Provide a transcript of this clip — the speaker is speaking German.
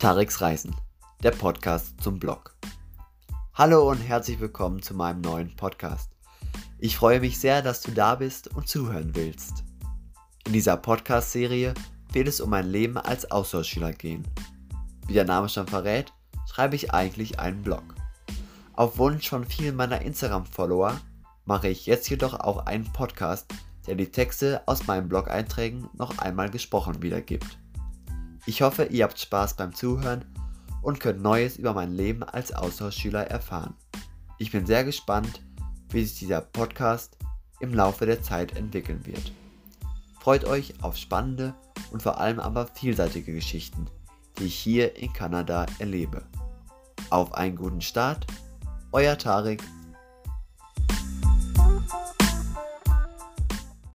Tareks Reisen, der Podcast zum Blog. Hallo und herzlich willkommen zu meinem neuen Podcast. Ich freue mich sehr, dass du da bist und zuhören willst. In dieser Podcast-Serie wird es um mein Leben als Austauschschüler gehen. Wie der Name schon verrät, schreibe ich eigentlich einen Blog. Auf Wunsch von vielen meiner Instagram-Follower mache ich jetzt jedoch auch einen Podcast, der die Texte aus meinen Blog-Einträgen noch einmal gesprochen wiedergibt. Ich hoffe, ihr habt Spaß beim Zuhören und könnt Neues über mein Leben als Austauschschüler erfahren. Ich bin sehr gespannt, wie sich dieser Podcast im Laufe der Zeit entwickeln wird. Freut euch auf spannende und vor allem aber vielseitige Geschichten, die ich hier in Kanada erlebe. Auf einen guten Start, euer Tarek